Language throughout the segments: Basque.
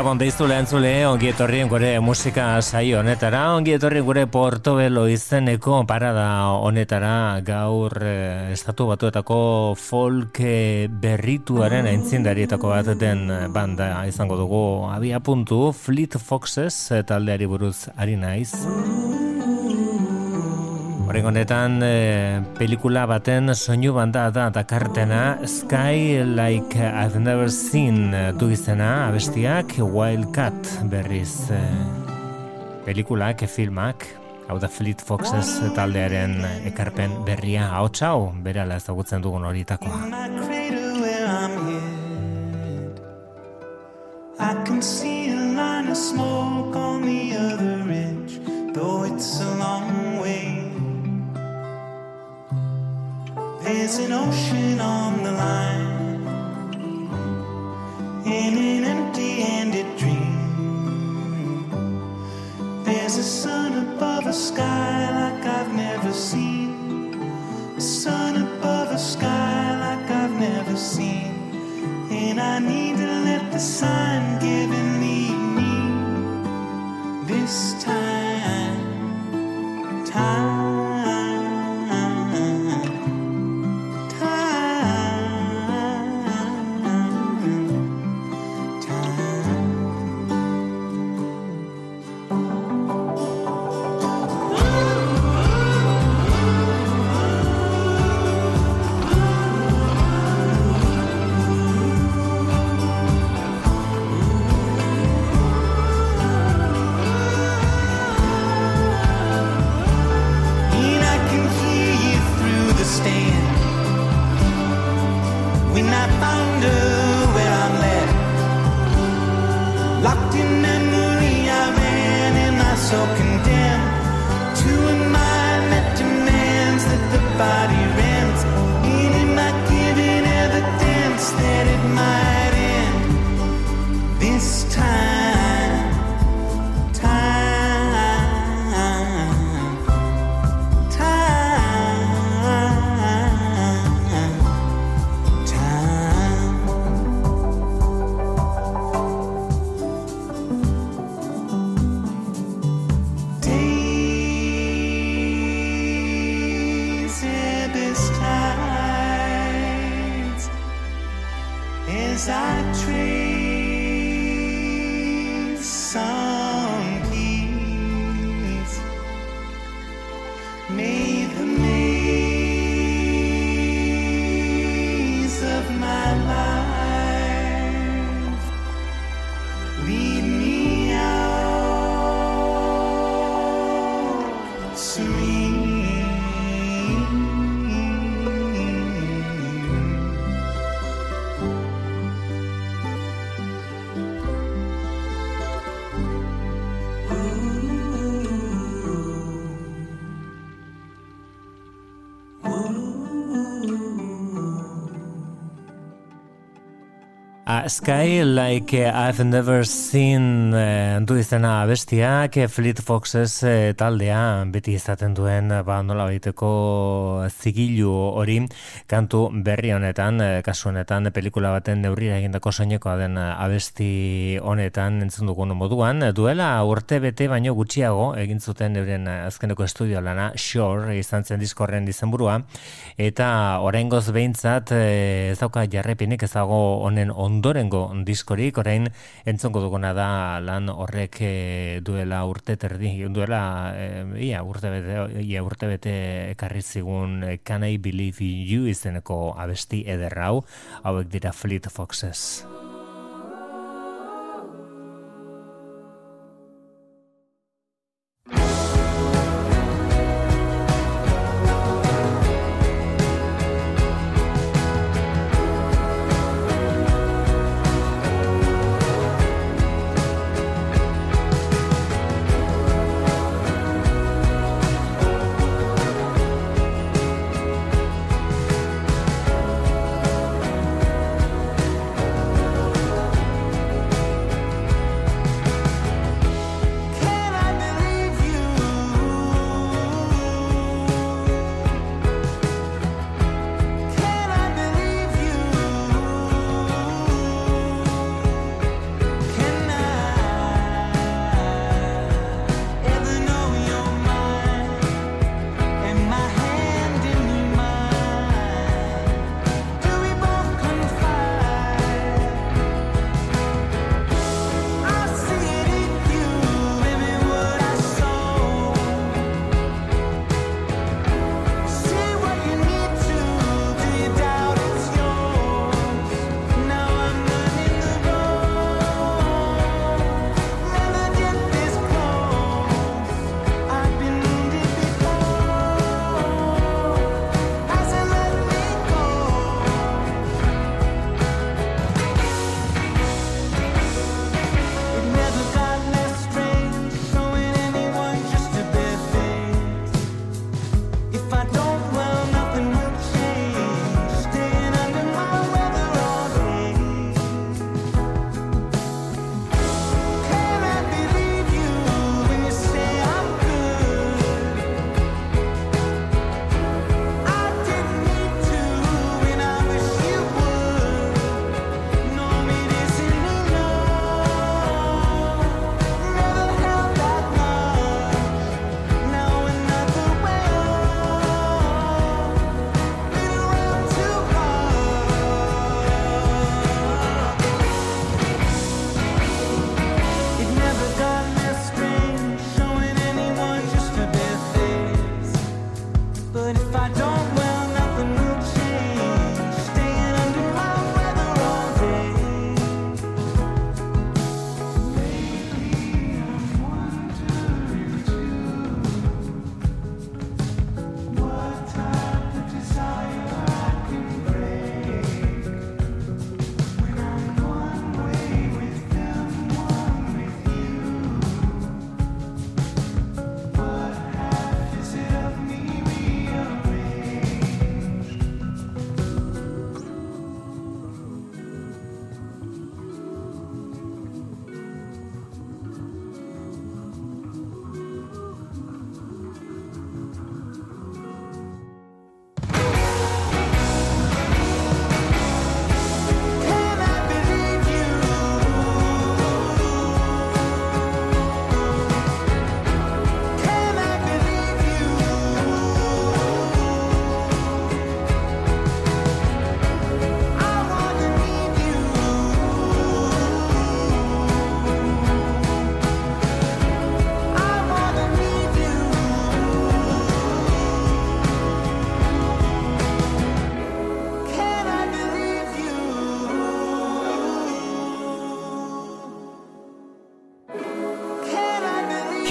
Gabon deiztu lehen zule, ongi etorrien gure musika saio honetara, ongi etorrien gure Portobelo izeneko parada honetara gaur eh, estatu batuetako folk eh, berrituaren aintzindarietako bat den banda izango dugu abia puntu Fleet Foxes eh, taldeari buruz ari naiz. Horren honetan, e, pelikula baten soinu banda da dakartena Sky Like I've Never Seen du izena abestiak Wildcat berriz e, pelikulak, filmak hau da Fleet Foxes taldearen ekarpen berria. Hau txau, berala ezagutzen dugun horitakoa I can see a line of smoke on the other edge Though it's a There's an ocean on the line in an empty-handed dream. There's a sun above a sky like I've never seen. A sun above a sky like I've never seen. And I need to let the sign give and lead me this time. Time. Sky Like I've Never Seen uh, du izena abestiak Fleet Foxes uh, taldea beti izaten duen ba, nola baiteko zigilu hori kantu berri honetan uh, kasu honetan pelikula baten neurrira egindako soinekoa den abesti honetan entzun dugun moduan. Duela urte bete baino gutxiago egin zuten euren azkeneko estudio lana Shore izan zen diskorren dizenburua eta oraingoz behintzat ez dauka jarrepinik ez dago honen ondo ondorengo diskorik, orain entzongo duguna da lan horrek e, duela urte terdi, duela e, ia urte bete, ia urte bete ekarri zigun e, Can I Believe You izeneko abesti ederrau, hauek dira Fleet Foxes.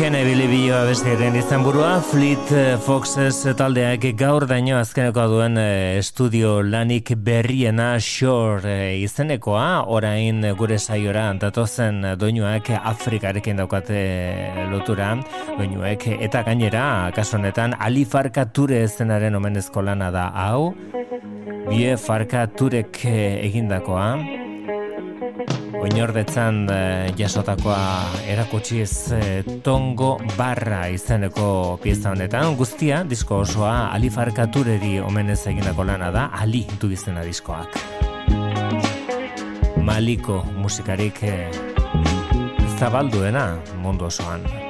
Ken ebili bioa bestiaren izan burua, Fleet eh, Foxes taldeak gaur daño azkeneko duen eh, estudio lanik berriena Shore eh, izenekoa, orain gure saiora datozen doinuak Afrikarekin daukate lotura, doinuek eta gainera, kaso honetan, Ali Farka Ture zenaren omenezko lana da hau, bie Farka Turek egindakoa, Oinordetzan e, jasotakoa erakutsiz e, tongo barra izeneko pieza honetan. Guztia, disko osoa alifarkatureri omenez eginako lana da, ali du izena diskoak. Maliko musikarik e, zabalduena mundu osoan.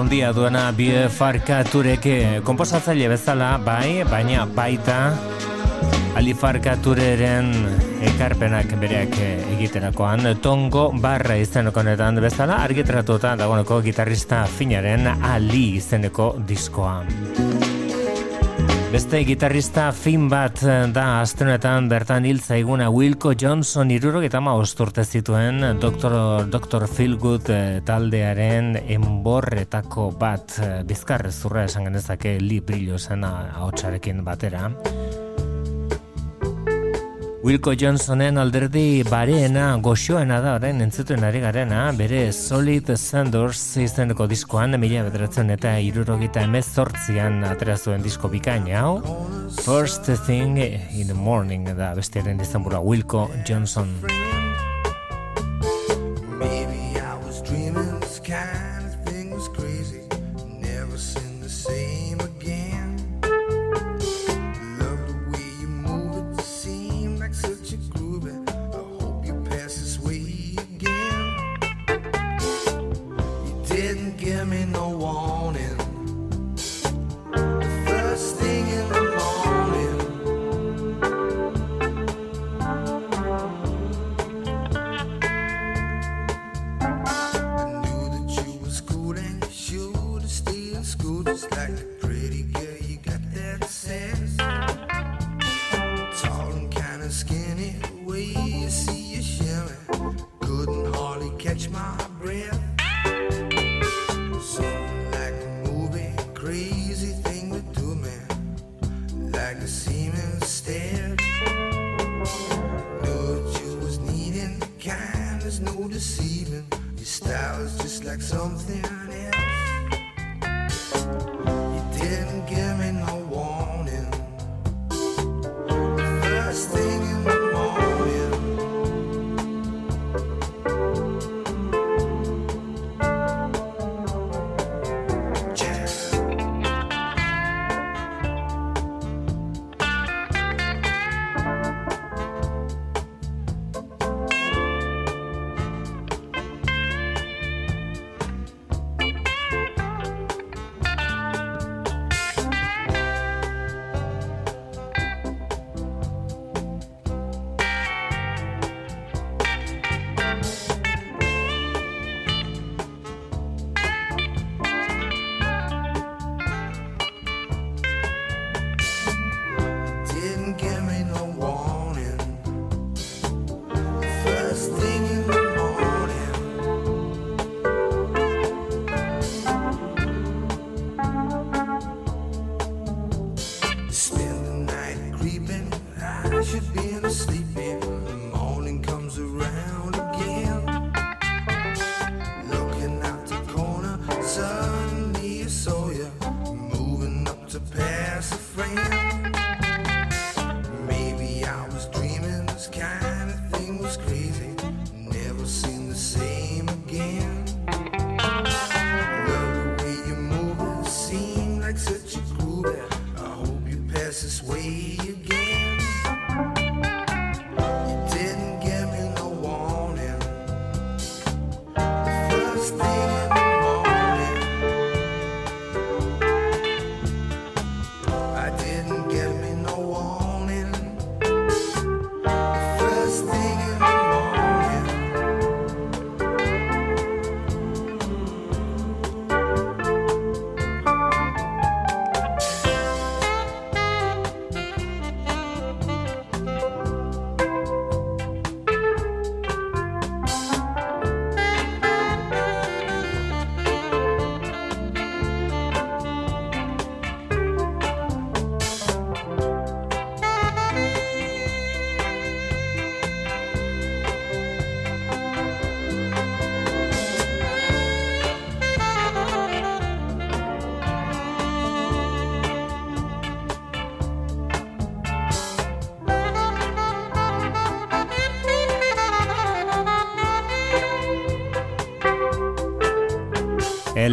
Handia duena bie farkatureke komposatzaile bezala bai, baina baita Ali farkatureren ekarpenak bereak egiterakoan tongo barra izeneko netan bezala argitratuta dagoeneko gitarrista finaren Ali izeneko diskoan. Beste gitarrista fin bat eh, da astenetan bertan hil zaiguna Wilco Johnson irurok eta ma osturte zituen Dr. Dr. Feelgood eh, taldearen enborretako bat eh, bizkarre zurra esan genezake li brillo zena haotxarekin batera. Wilco Johnsonen alderdi bareena goxoena da orain entzuten ari garena, bere Solid Sanders izeneko diskoan, mila bederatzen eta irurogita emezortzian aterazuen disko bikaina hau. First Thing in the Morning da bestiaren izan bura Wilco Johnson.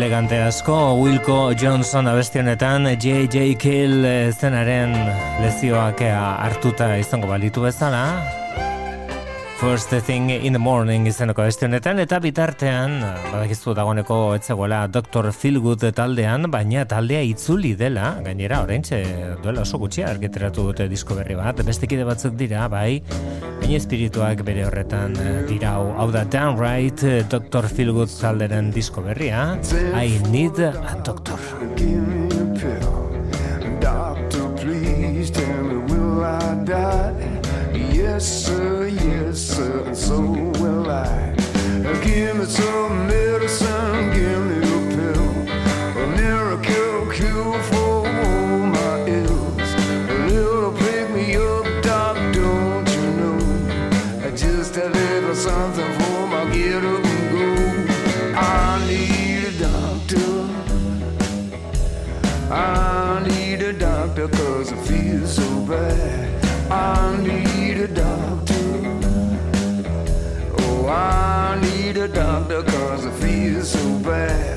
Elegante asko Wilco Johnson abestionetan J.J. Kill zenaren lezioak hartuta izango balitu bezala First thing in the morning izeneko beste honetan eta bitartean badakizu dagoeneko etzegoela Dr. Feelgood taldean baina taldea itzuli dela gainera oraintxe duela oso gutxi argiteratu dute disko berri bat bestekide batzuk dira bai baina espirituak bere horretan eh, dira hau da downright eh, Dr. Feelgood talderen disko berria I need a doctor Doctor please tell me will I die Yes, sir, yes, sir, and so will I. Give me some bad. I need a doctor. Oh, I need a doctor cause I feel so bad.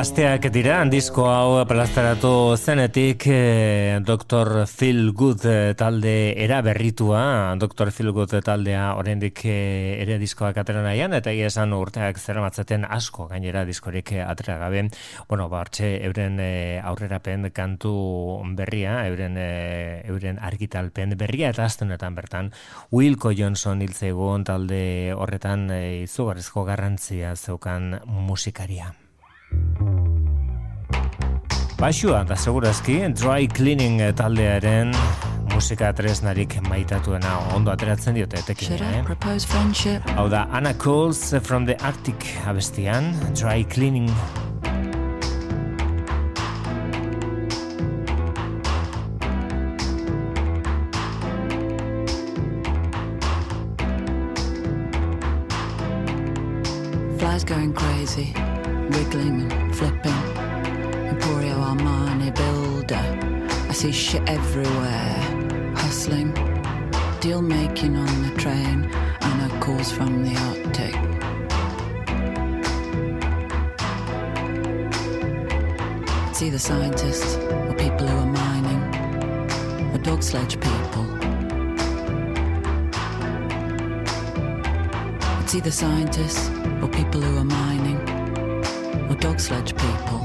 Asteak dira, disko hau plazaratu zenetik eh, Dr. Phil Good eh, talde era berritua, Dr. Phil Good taldea oraindik eh, ere diskoak atera nahian, eta esan urteak zer matzeten asko gainera diskorik atera gabe. Bueno, bartxe euren aurrerapen kantu berria, euren, euren argitalpen berria, eta aztenetan bertan, Wilco Johnson hiltzegoen talde horretan izugarrizko garrantzia zeukan musikaria. Baixua da segurazki dry cleaning taldearen musika tresnarik maitatuena ondo ateratzen diote etekin, eh? Hau da Anna Coles from the Arctic abestian, dry cleaning. Flies going crazy wiggling and flipping. Emporio Armani builder. I see shit everywhere, hustling. deal making on the train and a calls from the Arctic. It's either scientists or people who are mining or dog sledge people. It's either scientists or people who are mining dog sledge people.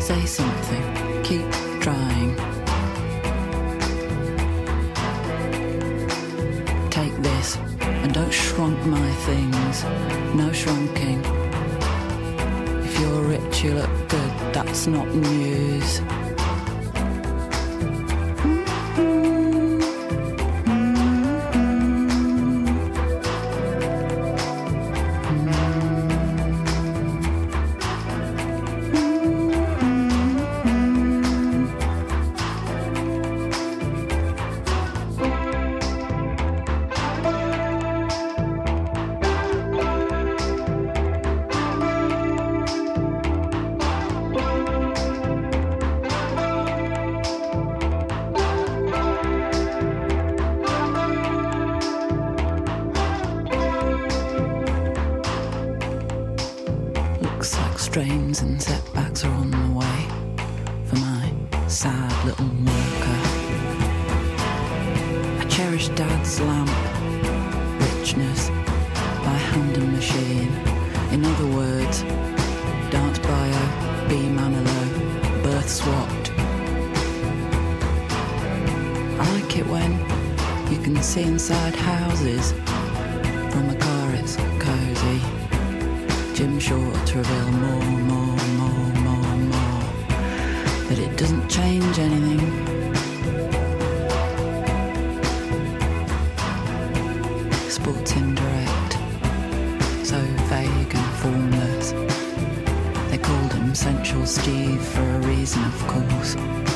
Say something, keep trying. Take this and don't shrunk my things. No shrunking. If you're rich, you look good, that's not news. but it doesn't change anything. Sports indirect, so vague and formless. They called him Sensual Steve for a reason, of course.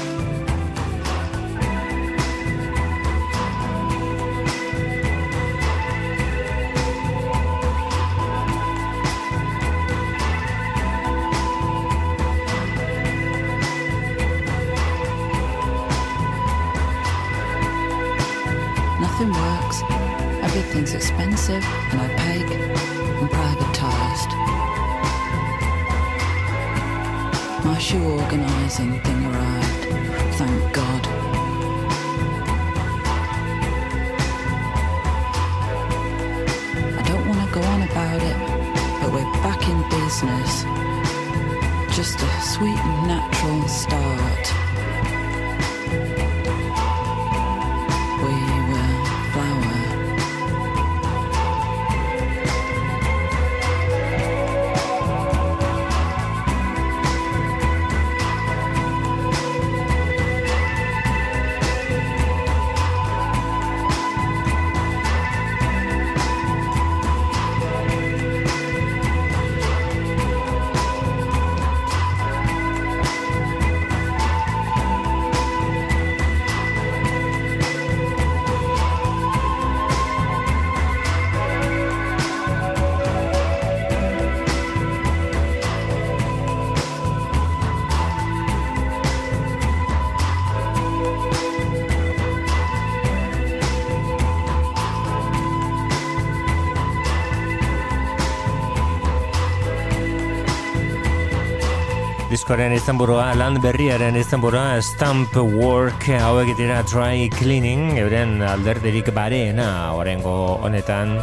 Diskoaren izenburua, lan berriaren izenburua, Stamp Work hau egitera Dry Cleaning, euren alderderik bareena orengo honetan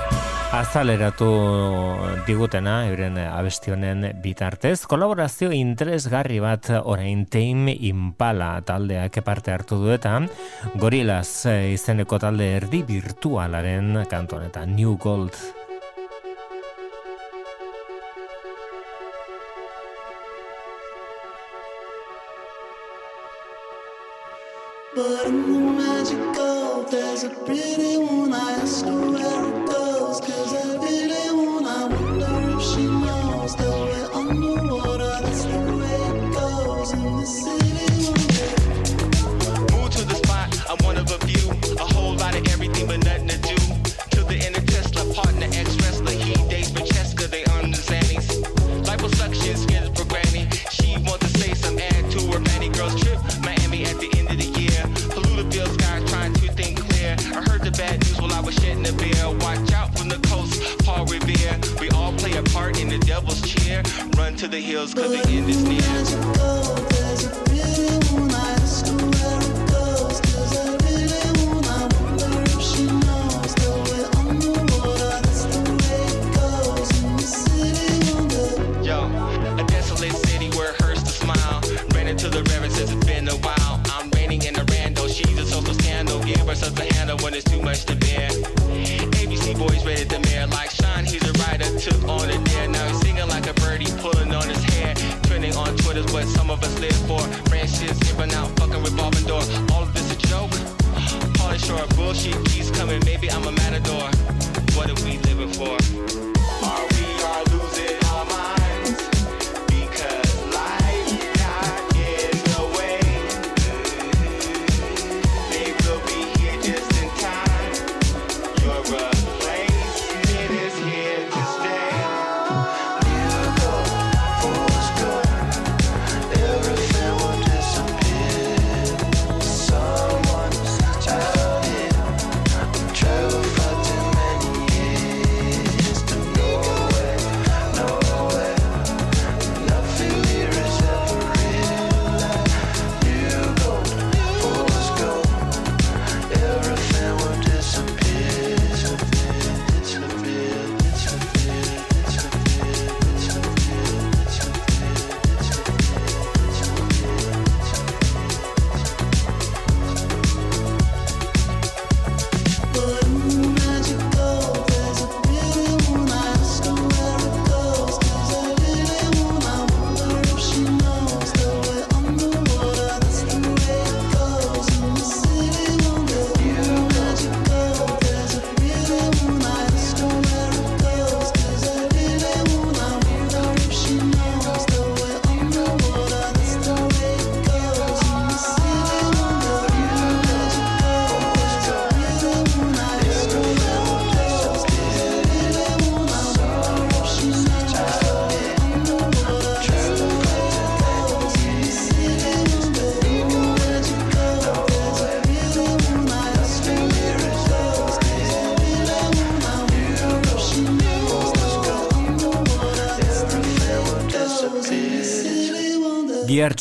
azaleratu digutena, euren abestionen bitartez. Kolaborazio interesgarri bat orain Tame Impala taldeak parte hartu duetan, Gorillaz izeneko talde erdi virtualaren kantonetan New Gold what some of us live for. Brand shit skipping out, fucking revolving door. All of this a joke. Pauly Shore, bullshit keeps coming. Maybe I'm a matador. What are we living for?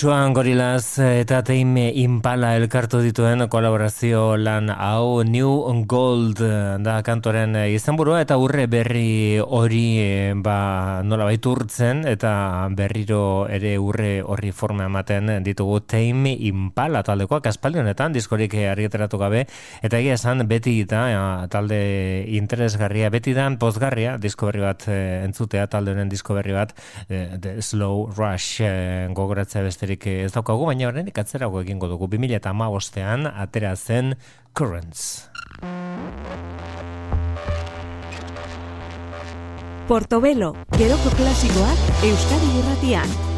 Giartxuan gorilaz eta teime impala elkartu dituen kolaborazio lan hau New Gold da kantoren izenburua eta urre berri hori eh, ba, nola baitu urtzen eta berriro ere urre horri forma ematen ditugu teime impala taldekoak. Aspaldi honetan diskorik argiteratu gabe eta egia esan beti eta talde interesgarria beti dan pozgarria disko berri bat eh, entzutea talde honen disko berri bat eh, The Slow Rush eh, gogoratzea besterik ez daukagu, baina horren ikatzerago egingo dugu. 2000 eta amabostean atera zen Currents. Portobelo, geroko klasikoak Euskadi Irratian.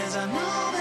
Cause I know that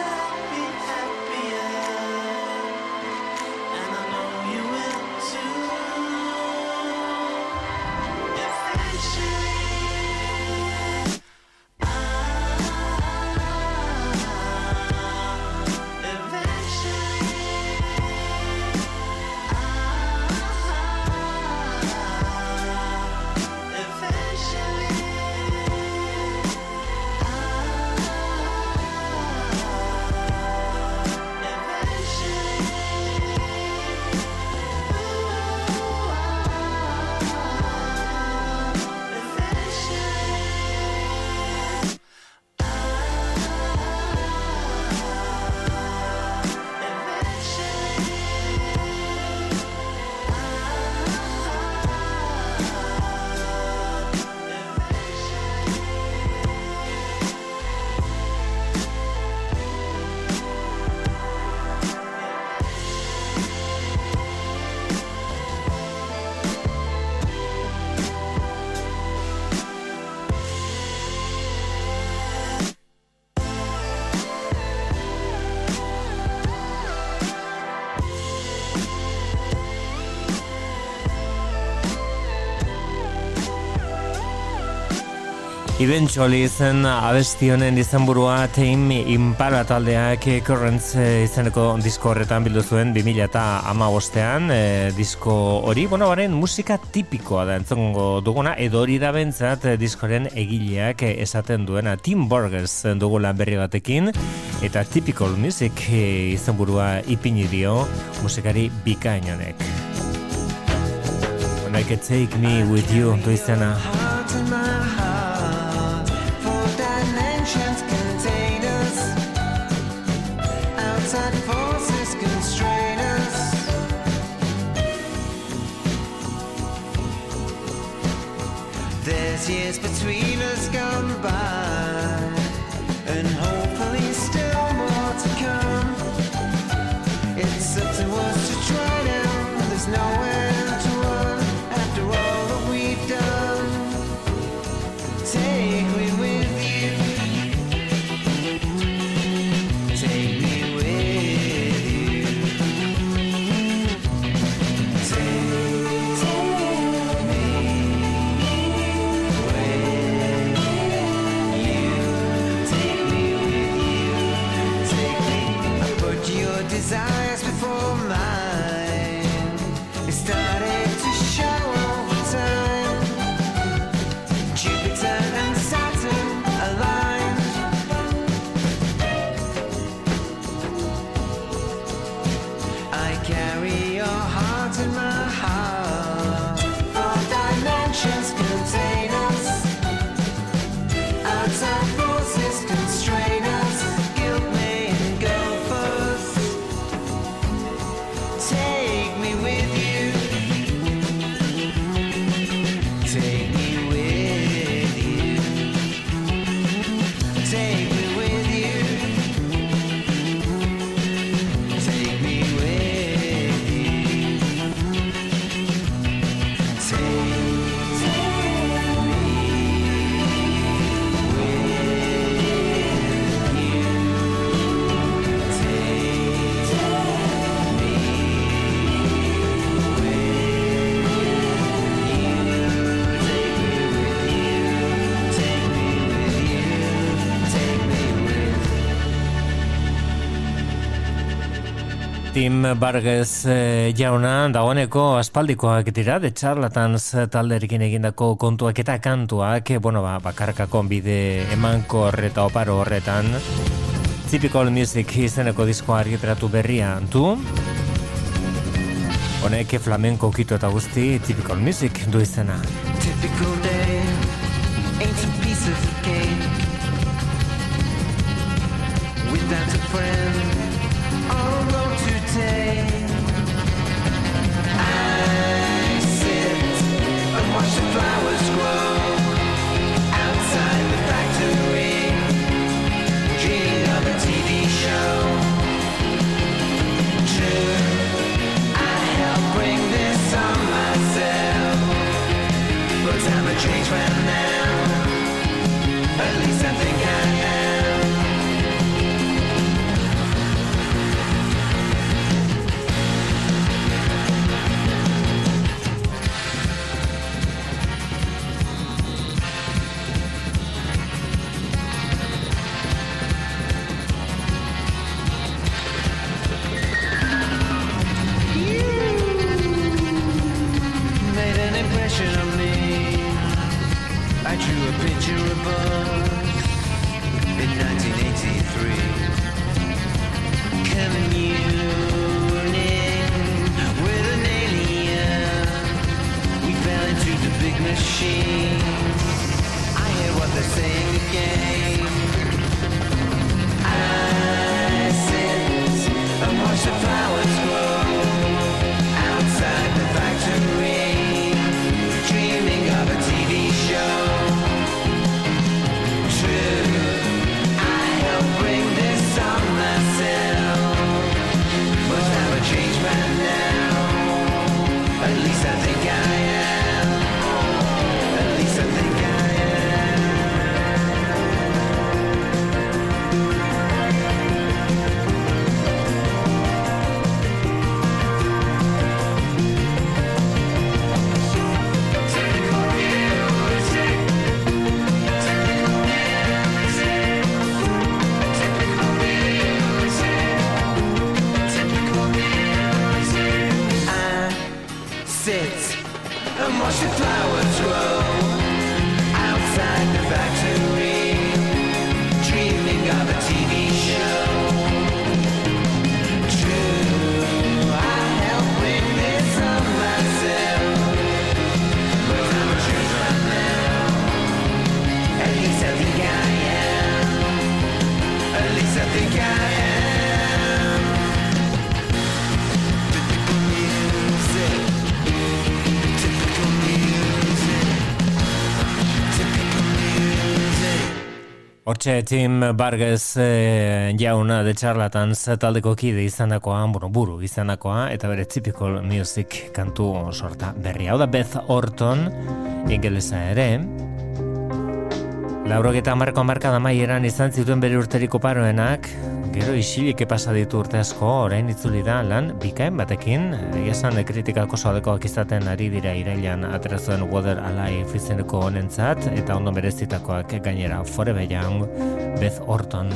Eventually izen abesti honen izenburua Team Impala taldeak Currents eh, izeneko disko horretan bildu zuen 2000 eta ama e, eh, disko hori, bueno, baren musika tipikoa da entzongo duguna edo hori da bentzat eh, diskoren egileak esaten duena Tim Burgers dugula berri batekin eta Typical Music izenburua ipini dio musikari bikain honek When I could take me with you, doizena. Barges eh, jauna dagoeneko aspaldikoak dira de charlatans talderekin egindako kontuak eta kantuak eh, bueno ba bakarkako bide emankor eta oparo horretan. Typical Music izeneko diskoa argitaratu berria du Honek flamenko kito eta guzti Typical Music du izena. Typical day, ancient piece of cake. Without a friend, machine. I hear what they're saying again. Hortxe Tim Barges e, jauna de charlatans taldeko kide izandakoa, bueno, buru izandakoa, eta bere typical music kantu sorta berri. Hau da Beth Orton, ingelesa ere, Laurogeta marko marka maieran izan zituen bere urteriko paroenak, gero isilik pasa ditu urte asko, orain itzuli da lan bikain batekin, egia esan kritikako sodekoak izaten ari dira irailan aterazuen Water Alive izeneko honentzat, eta ondo merezitakoak gainera Forever Young, Beth Orton.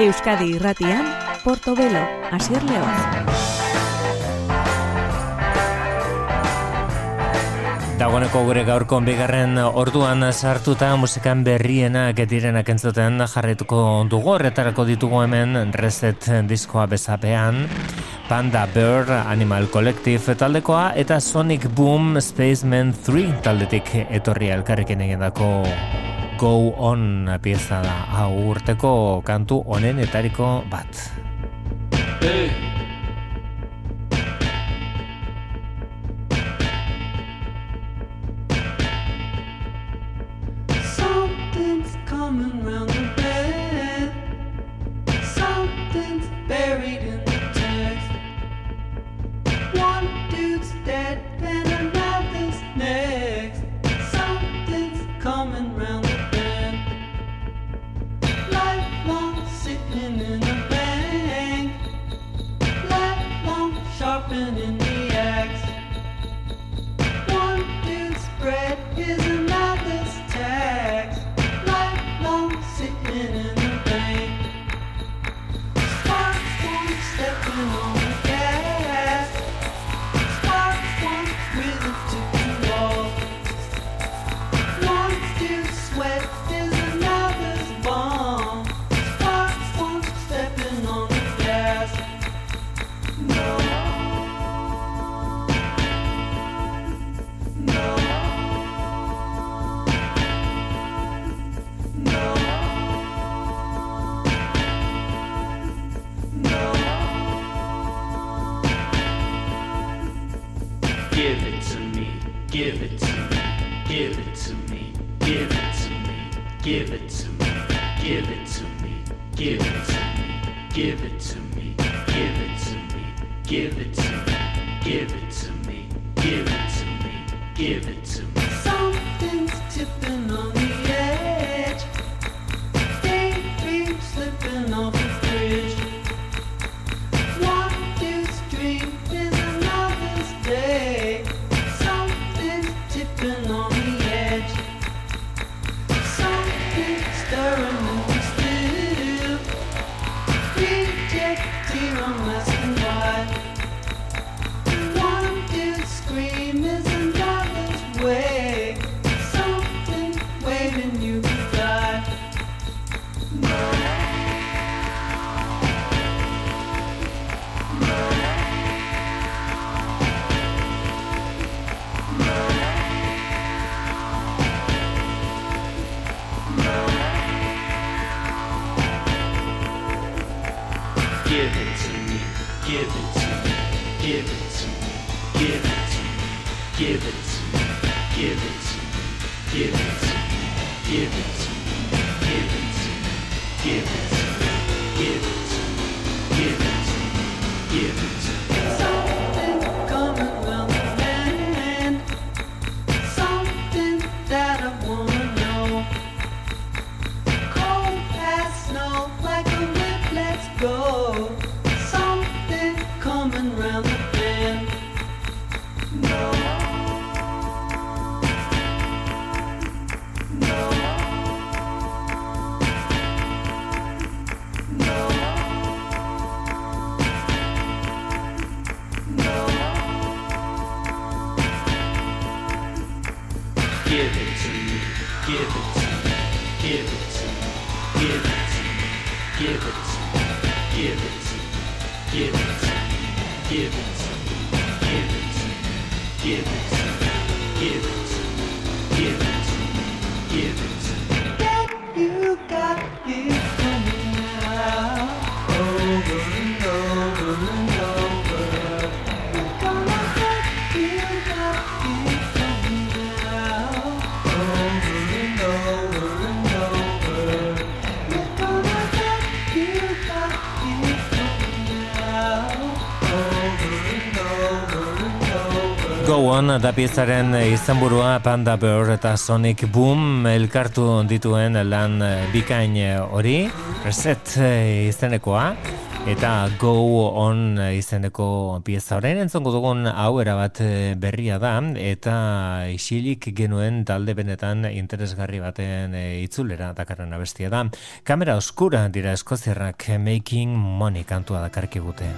Euskadi Irratian, Portobelo, Asier Leoz. Dagoneko gure gaurko bigarren orduan sartuta musikan berrienak direnak entzuten jarretuko dugu horretarako ditugu hemen reset diskoa bezapean Panda Bear Animal Collective taldekoa eta Sonic Boom Spaceman 3 taldetik etorri elkarrekin egindako go on pieza da, hau urteko kantu onenetariko bat. Hey. Give da piezaren izenburua Panda Bear eta Sonic Boom elkartu dituen lan eh, bikain eh, hori, Reset eh, izenekoa eta Go On izeneko pieza horren entzongo dugun hau erabat berria da eta isilik genuen talde benetan interesgarri baten itzulera dakarren abestia da. Kamera oskura dira eskoziarrak Making Money kantua dakarkigute.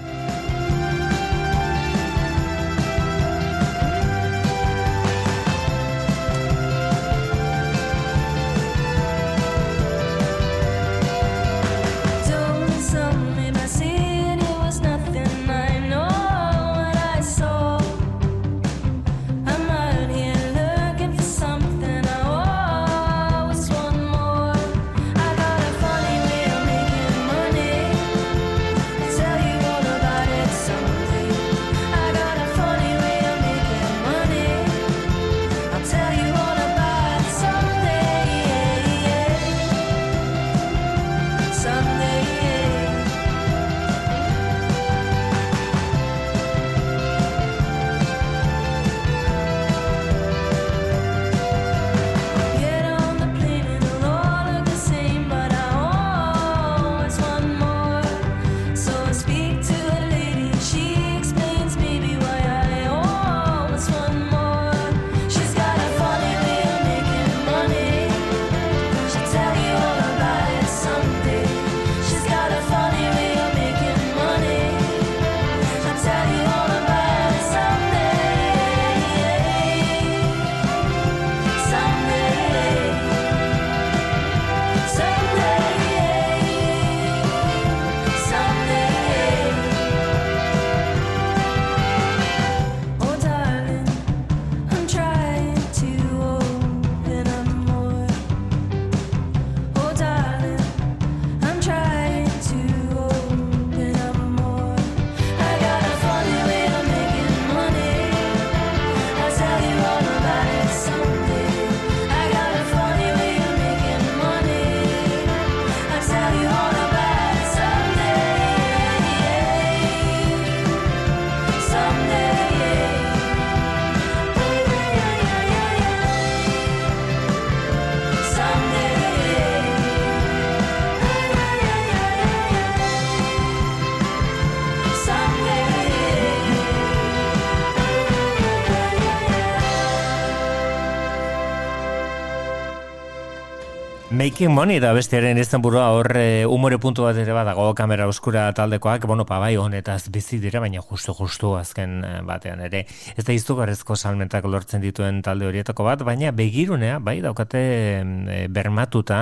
Making Money da bestiaren izan burua hor e, umore puntu bat ere badago kamera oskura taldekoak, bueno, pa bai honetaz bizi dira, baina justu justu azken e, batean ere. Ez da izugarrezko salmentak lortzen dituen talde horietako bat, baina begirunea, bai daukate e, bermatuta,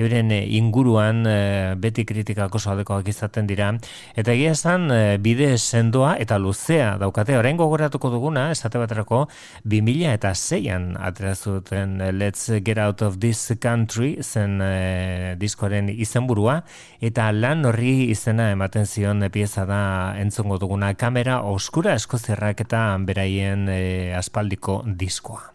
euren inguruan e, beti kritikako aldekoak izaten dira, eta egia esan e, bide sendoa eta luzea daukate, orain gogoratuko duguna, esate baterako, 2000 eta zeian atrazuten Let's Get Out of This Country, zen zen e, diskoaren izenburua eta lan horri izena ematen zion pieza da entzongo duguna kamera oskura eskozerrak eta beraien e, aspaldiko diskoa.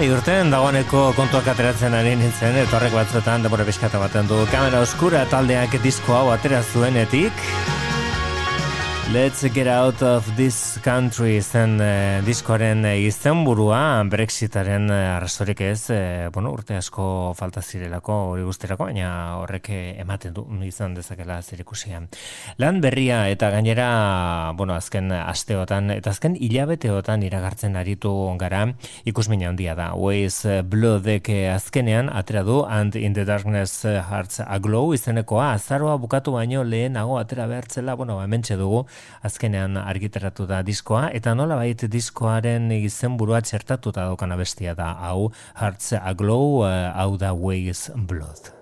Amasei urten dagoeneko kontuak ateratzen ari nintzen, eta horrek batzuetan demora biskata baten du. Kamera Oskura taldeak disko hau atera zuenetik, Let's get out of this country zen eh, diskoaren eh, izenburua Brexitaren eh, arrazorik ez, eh, bueno, urte asko falta zirelako hori guztirako, baina horrek eh, ematen du izan dezakela zerikusia. Lan berria eta gainera, bueno, azken asteotan eta azken hilabeteotan iragartzen aritu gara ikusmina handia da. Ways Bloodek eh, azkenean atera du and in the darkness hearts aglow izenekoa azaroa bukatu baino lehenago atera behartzela, bueno, hementxe dugu azkenean argitaratu da diskoa, eta nola bait diskoaren izenburua txertatuta daukana bestia da, hau Hearts Aglow, eh, hau da Ways Blood.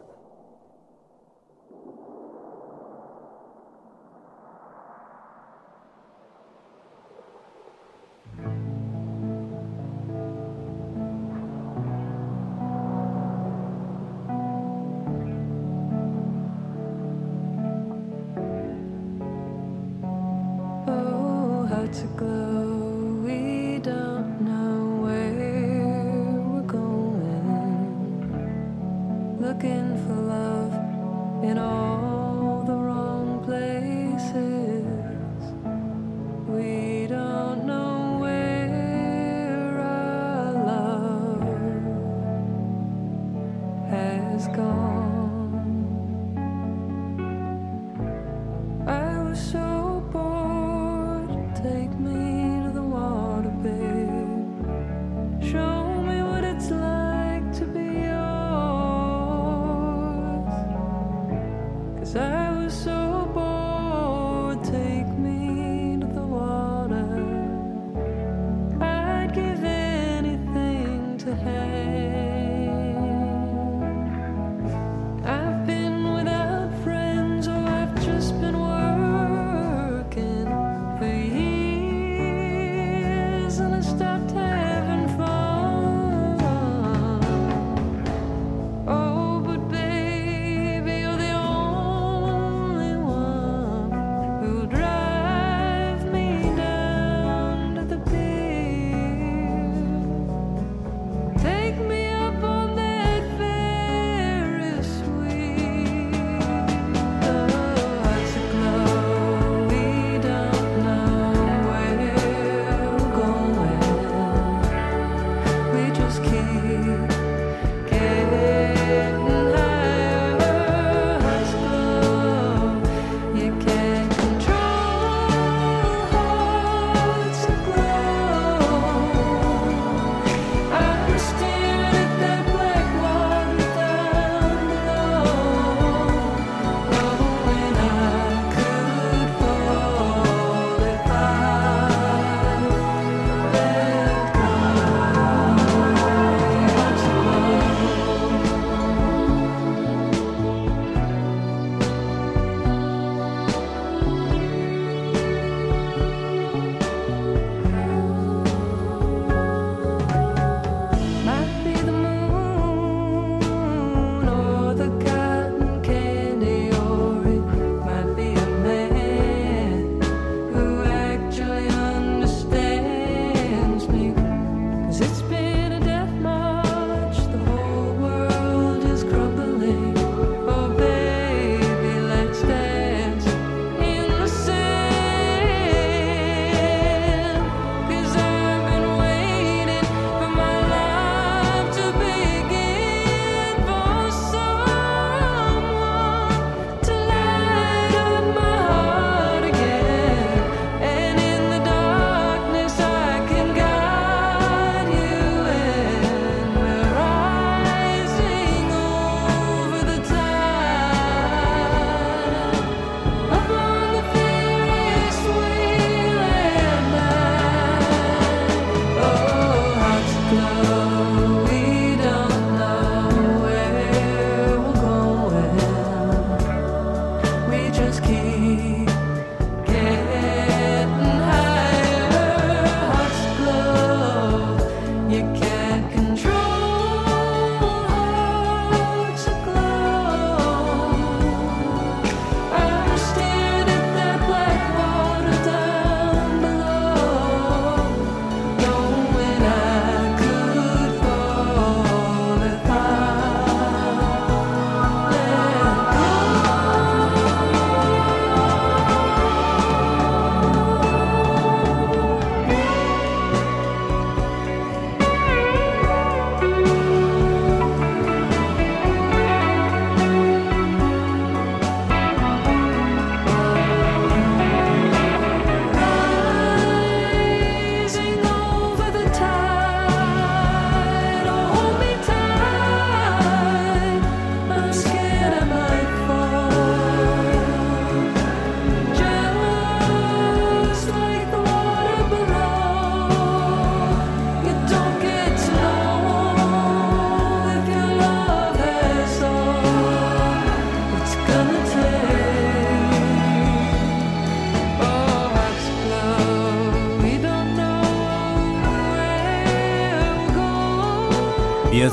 Oh, hearts aglow,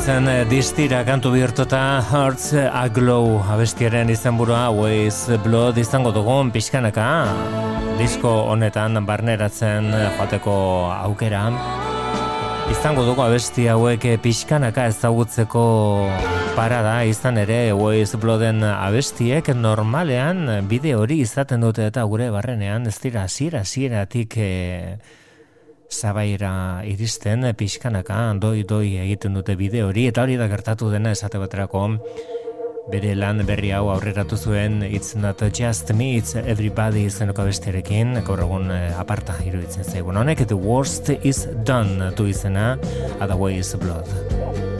Biotzen eh, distira kantu bihurtuta Hearts Aglow abestiaren izenburua Ways Blood izango dugun pixkanaka. Disko honetan barneratzen joateko aukera. Izango dugu abesti hauek eh, pixkanaka ezagutzeko parada. Izan ere Ways Blooden abestiek normalean bide hori izaten dute eta gure barrenean ez dira hasiera hasieratik eh, zabaira iristen pixkanaka doi doi egiten dute bide hori eta hori da gertatu dena esate baterako. Bere lan berri hau aurreratu zuen It's not just me, it's everybody izeneko besterekin gaur egun eh, aparta iruditzen zaigun honek The worst is done du izena Otherwise blood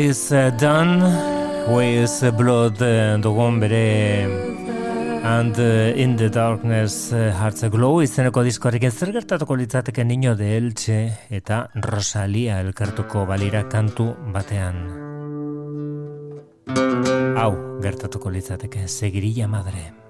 is uh, done with blood dugun bere and uh, in the darkness uh, hearts glow. Izeneko diskoarekin zer gertatuko litzateke niño de Elche eta Rosalia elkartuko balira kantu batean? Hau gertatuko litzateke segirilla madre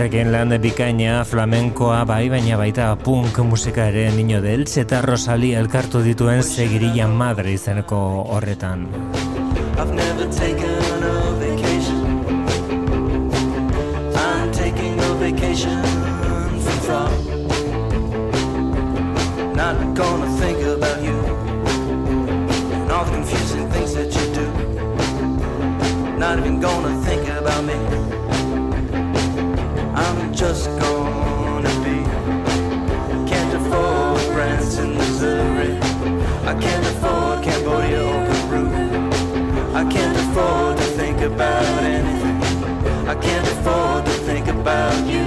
Elkarrekin lan bikaina flamenkoa bai, baina baita punk musika ere niño de Elche eta Rosalia elkartu dituen segirilla madre izeneko horretan. I've never taken a vacation. Not even gonna think just gonna be. Can't afford rents in Missouri. I can't afford Cambodia or Peru. I can't afford to think about anything. I can't afford to think about you.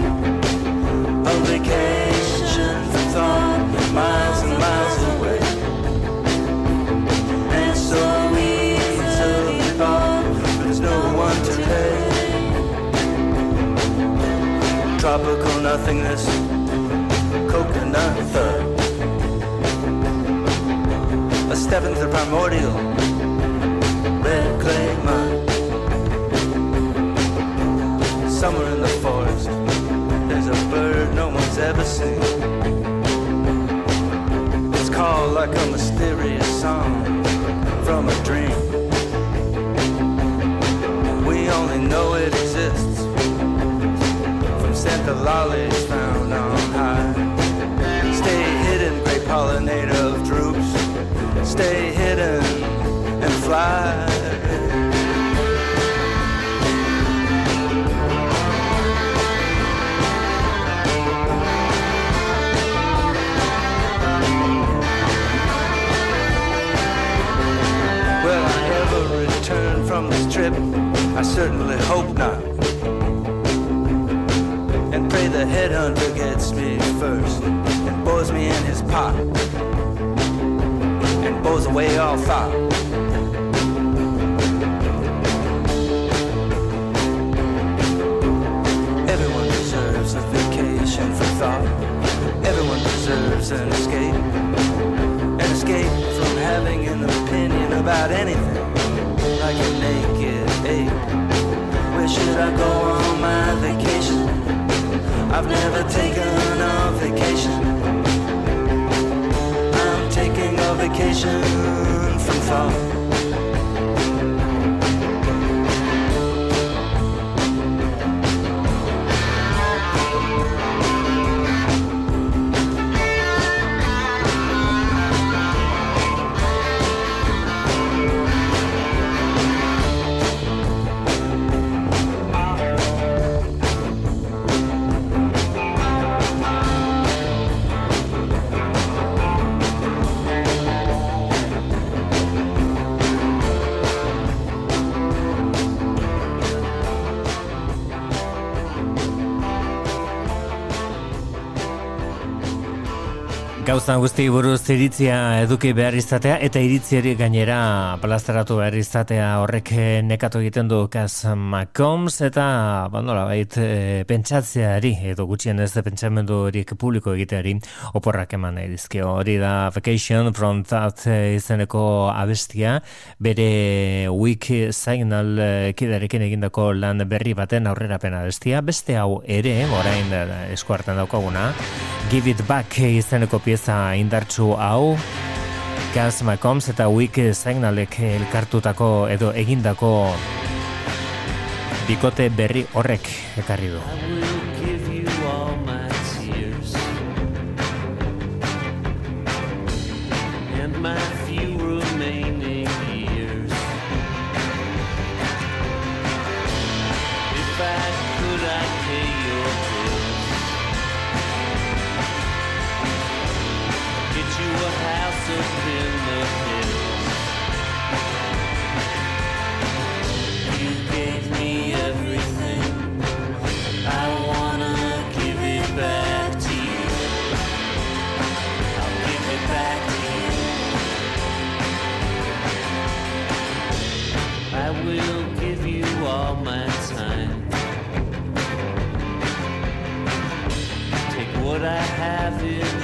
A vacation from thought, miles and miles Tropical nothingness, coconut thud. A step into the primordial, red clay mud. Somewhere in the forest, there's a bird no one's ever seen. It's called like a mysterious song from a dream. We only know it from lollies found on high. Stay hidden, great pollinator of droops. Stay hidden and fly. Will I ever return from this trip? I certainly hope not. Headhunter gets me first and bores me in his pot and bores away all thought. Everyone deserves a vacation from thought. Everyone deserves an escape. An escape from having an opinion about anything. Like a naked ape. Where should I go on my vacation? I've never taken a vacation. I'm taking a vacation from thought. Gauza guzti buruz iritzia eduki behar izatea eta iritziari gainera plazaratu behar izatea horrek eh, nekatu egiten du Kaz McCombs eta ba, nola bait e, pentsatzeari edo gutxien ez pentsamendu horik publiko egiteari oporrak eman nahi dizkio. Hori da Vacation from That eh, izeneko abestia bere week signal eh, kiderekin egindako lan berri baten aurrerapena abestia. Beste hau ere, orain eh, eskuartan daukaguna, Give It Back izeneko pieza indartsu hau, Gaz McCombs eta Week Signalek elkartutako edo egindako bikote berri horrek ekarri du. Will give you all my time. Take what I have, it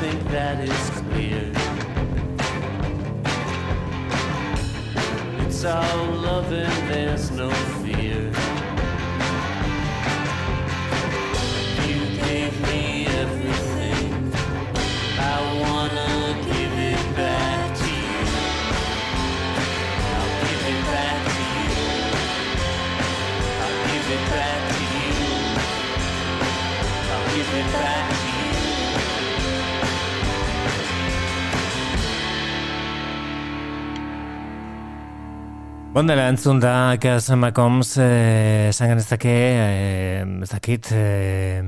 think that is clear. It's all love and there's no Bondela entzun da Gas Macombs eh, esan genezake eh, ez dakit eh,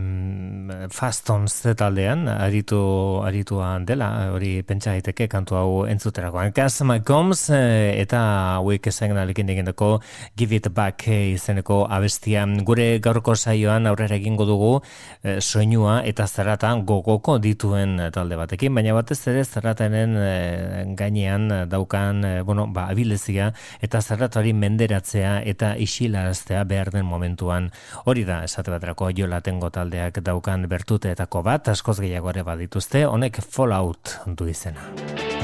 Fastons taldean aritu arituan dela hori pentsa daiteke kantu hau entzuterakoan Gas Macombs eh, eta hauek esan alekin egindako Give It Back eh, izeneko abestia gure gaurko saioan aurrera egingo dugu eh, soinua eta zaratan gogoko dituen talde batekin baina batez ere zaratenen eh, gainean daukan bueno, ba, abilezia eta zerratari menderatzea eta isilaraztea behar den momentuan. Hori da, esate baterako jolatengo taldeak daukan bertuteetako bat, askoz gehiago ere badituzte, honek Fallout du izena.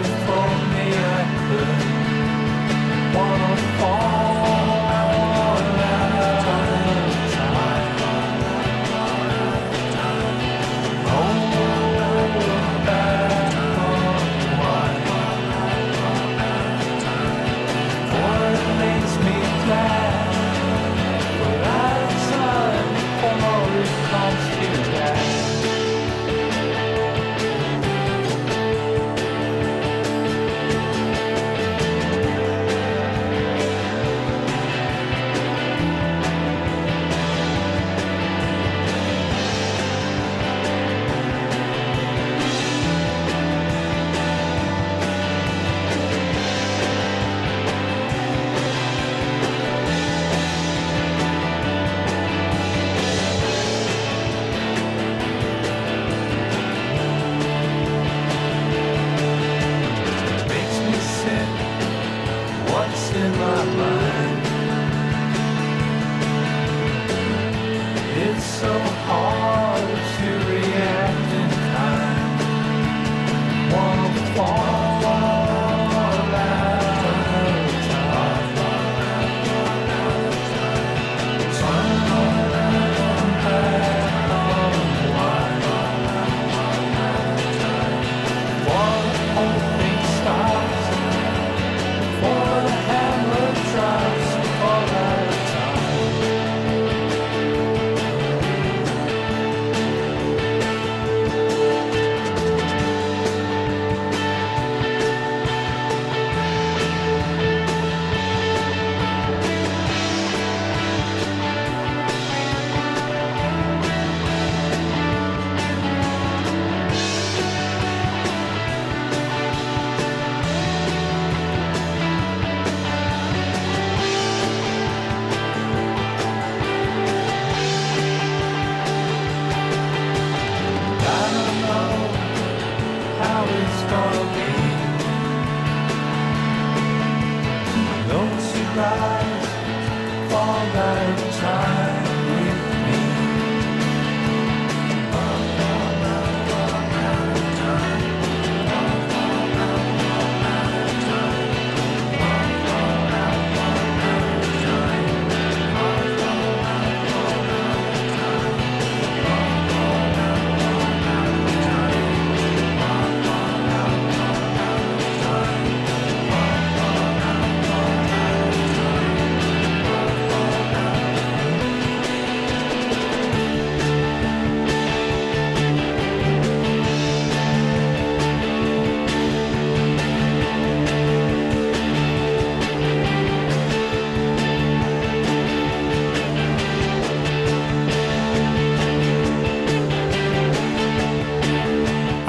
If only I could.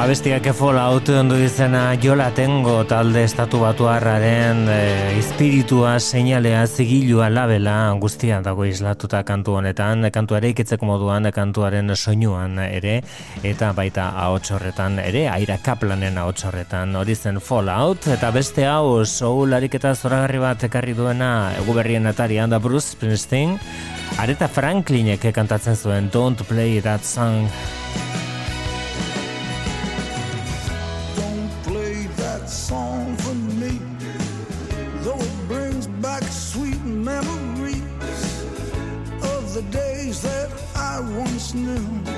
Abestiak Fallout ondo izena Jola Tengo talde estatu batuarraren e, espiritua, seinalea, zigilua, labela guztia dago islatuta kantu honetan, kantuare ikitzeko moduan, kantuaren soinuan ere, eta baita ahots horretan ere, aira kaplanen ahots horretan, hori zen Fallout, eta beste hau soularik eta zoragarri bat ekarri duena eguberrien atarian da Bruce Springsteen, Areta Franklinek kantatzen zuen Don't Play That Song snow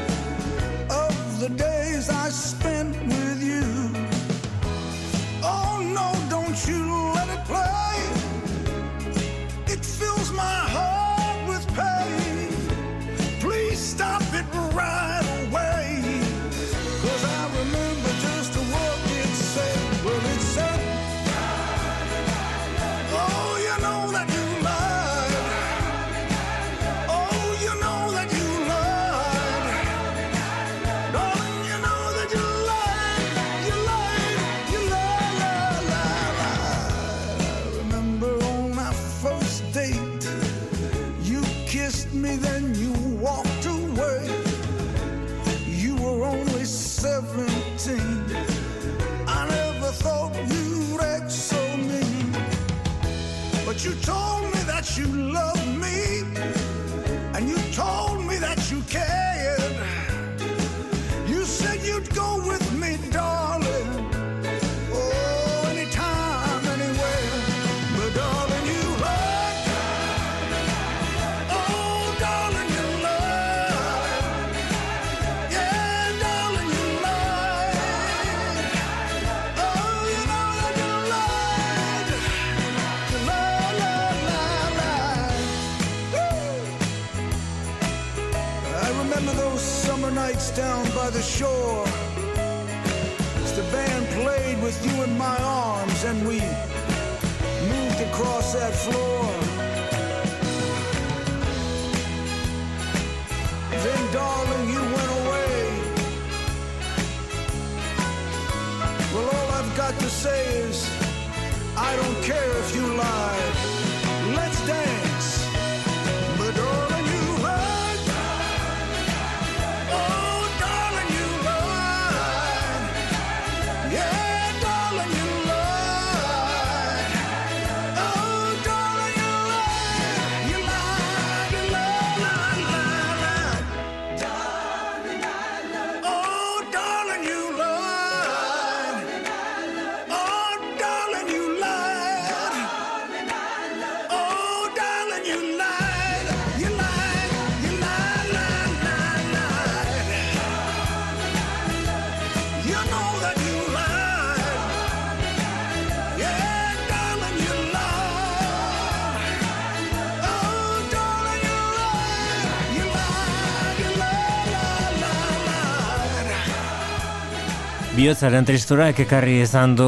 Biotzaren tristurak ekarri izan du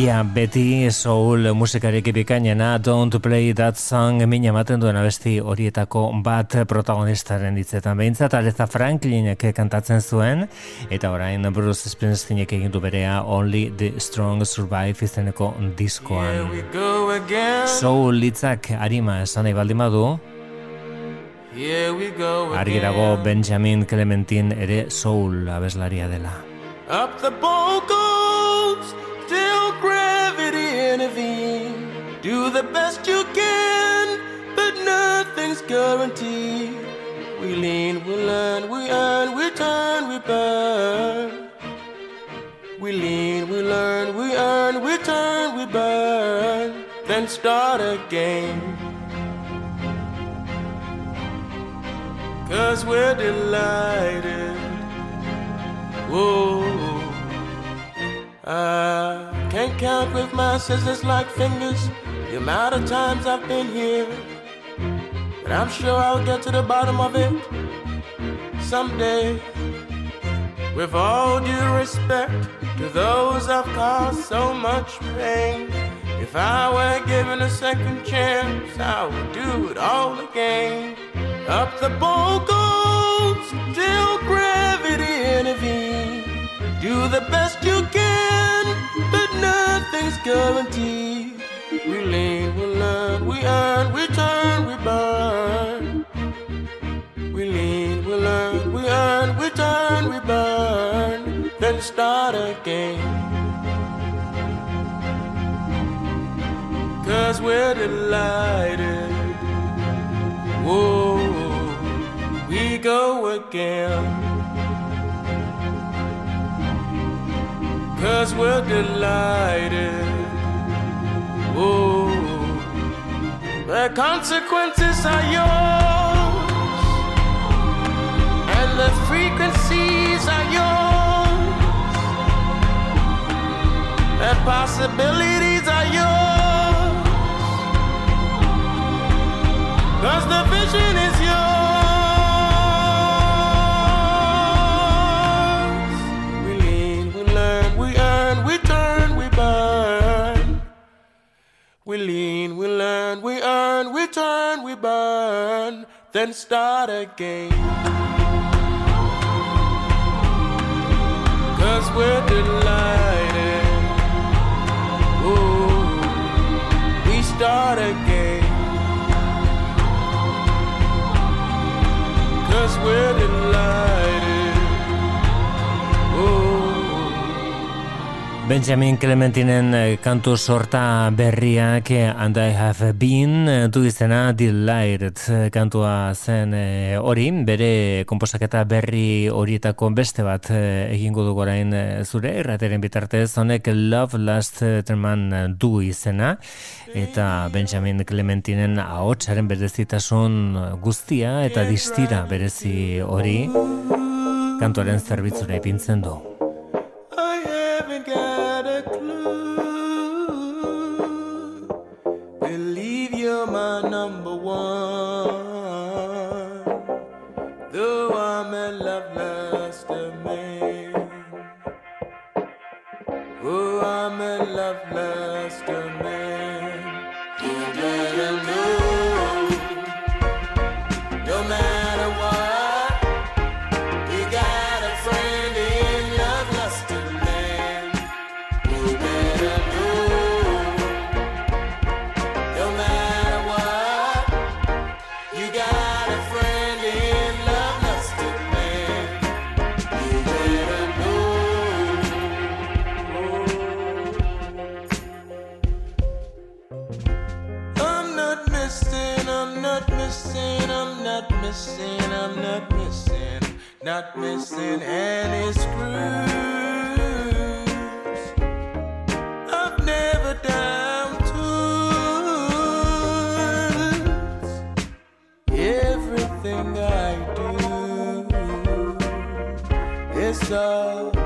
ia beti soul musikarik bikainena Don't Play That Song min ematen duen abesti horietako bat protagonistaren hitzetan. Behintzat Aretha Franklinek kantatzen zuen eta orain Bruce Springsteenek egin du berea Only the Strong Survive izeneko diskoan. Soul litzak arima esan nahi baldin badu. Argi dago Benjamin Clementine ere soul abeslaria dela Up the boat goes till gravity intervene. Do the best you can, but nothing's guaranteed. We lean, we learn, we earn, we turn, we burn. We lean, we learn, we earn, we turn, we burn. Then start again. Cause we're delighted. Whoa. I can't count with my scissors like fingers the amount of times I've been here. But I'm sure I'll get to the bottom of it someday. With all due respect to those I've caused so much pain. If I were given a second chance, I would do it all again. Up the boat goes till gravity intervenes. Do the best you can, but nothing's guaranteed. We lean, we learn, we earn, we turn, we burn. We lean, we learn, we earn, we turn, we burn. Then start again. Cause we're delighted. Whoa, we go again. Cause we're delighted. Whoa, the consequences are yours, and the frequencies are yours, the possibilities are yours. Cause the vision is yours. We lean, we learn, we earn, we turn, we burn. We lean, we learn, we earn, we turn, we burn. Then start again. Cause we're delighted. Ooh, we start again. Where wedding light. Benjamin Clementinen eh, kantu sorta berriak eh, And I Have Been eh, du izena Delighted eh, kantua zen hori, bere komposaketa berri horietako beste bat egingo dugu orain eh, zure errateren bitartez. Honek Love Last Treman du izena. Eta Benjamin Clementinen ahotsaren berezitasun guztia eta distira berezi hori. Kantuaren zerbitzura ipintzen du. I'm a love luster not missing any screws. I've never down tools. Everything I do is all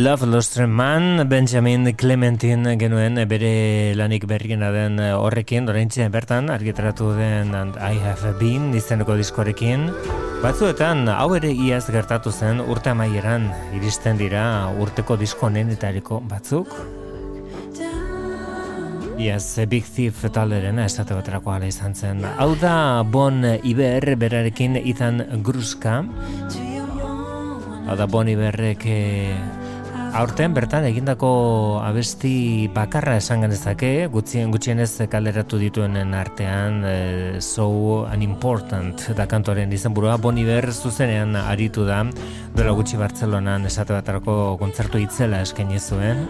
Love Lost Man, Benjamin Clementin genuen bere lanik berriena den horrekin, oraintxe bertan argitaratu den And I Have Been izeneko diskorekin. Batzuetan, hau ere iaz gertatu zen urte amaieran iristen dira urteko disko nenetariko batzuk. Iaz, Big Thief taleren esate baterako ala izan zen. Hau da Bon Iber berarekin Ethan Gruska. Hau da Bon Iberrek eh, Aurten bertan egindako abesti bakarra esan genezake, gutxien gutxienez kalderatu dituenen artean e, So Unimportant da kantoren izenburua Bon Iver zuzenean aritu da duela gutxi Bartzelonan esate batarako kontzertu itzela eskaini zuen.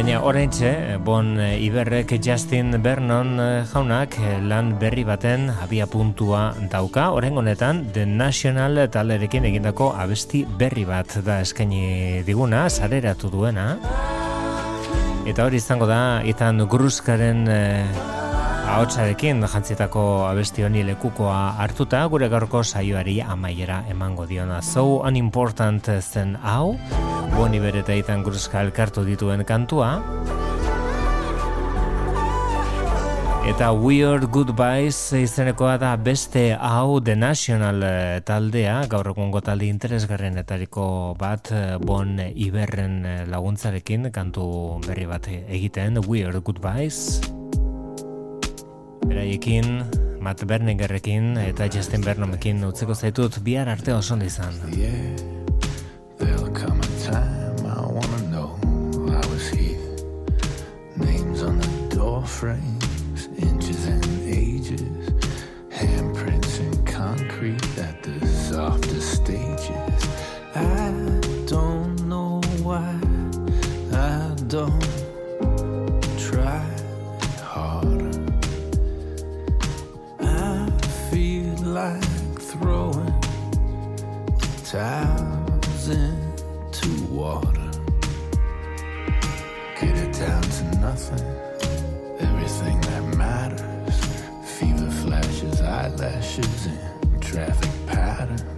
Baina oraintxe, Bon Iberrek Justin Vernon eh, jaunak eh, lan berri baten abia puntua dauka. Oren honetan, The National talerekin egindako abesti berri bat da eskaini diguna, sareratu duena. Eta hori izango da, Ethan Gruskaren eh, ahotsarekin jantzietako abesti honi lekukoa hartuta, gure gaurko saioari amaiera emango diona. So unimportant zen hau, Bon Iber eta Ethan Gruska elkartu dituen kantua. Eta Weird Goodbyes izenekoa da beste hau The National eh, taldea, gaur egungo talde interesgarrenetariko bat eh, Bon Iberren eh, laguntzarekin kantu berri bat egiten Weird Goodbyes. Beraiekin, Matt Berningerrekin eta Justin Vernomekin utzeko zaitut bihar arte oso izan. Names frames, towels into water. Get it down to nothing. Everything that matters. Fever flashes, eyelashes, and traffic patterns.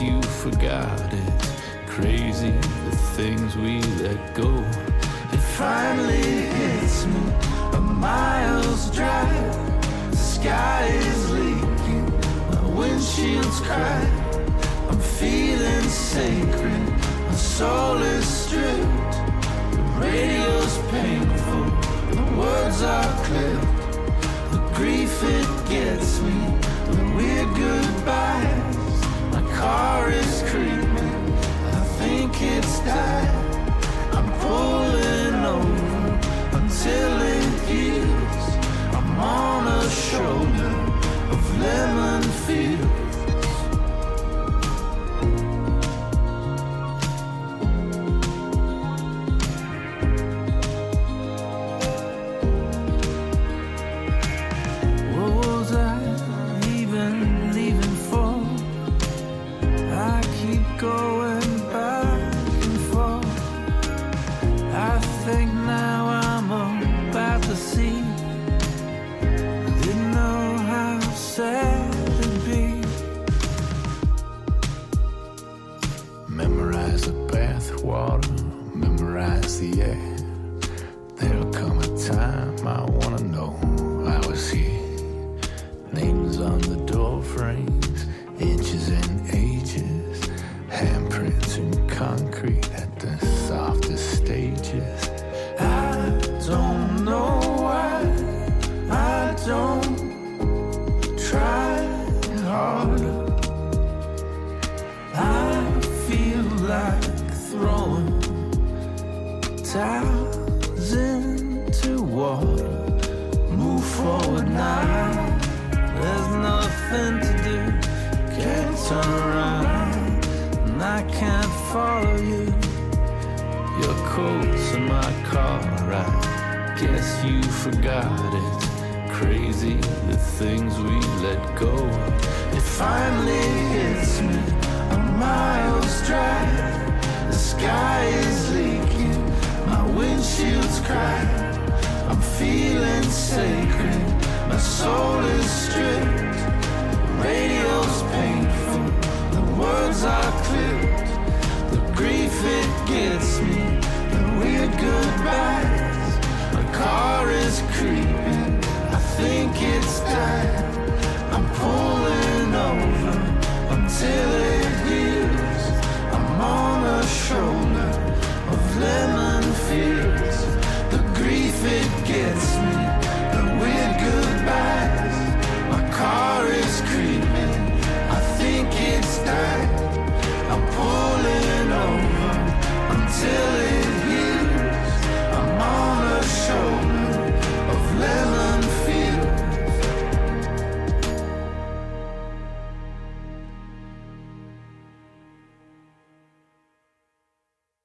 You forgot it. Crazy the things we let go. It finally hits me. A mile's drive. The sky is leaking. My windshield's cracked. I'm feeling sacred. My soul is stripped. The radio's painful. The words are clipped. The grief it gets me. The weird goodbyes. Car is creeping. I think it's died. I'm pulling over until it heals. I'm on a shoulder of lemon fields.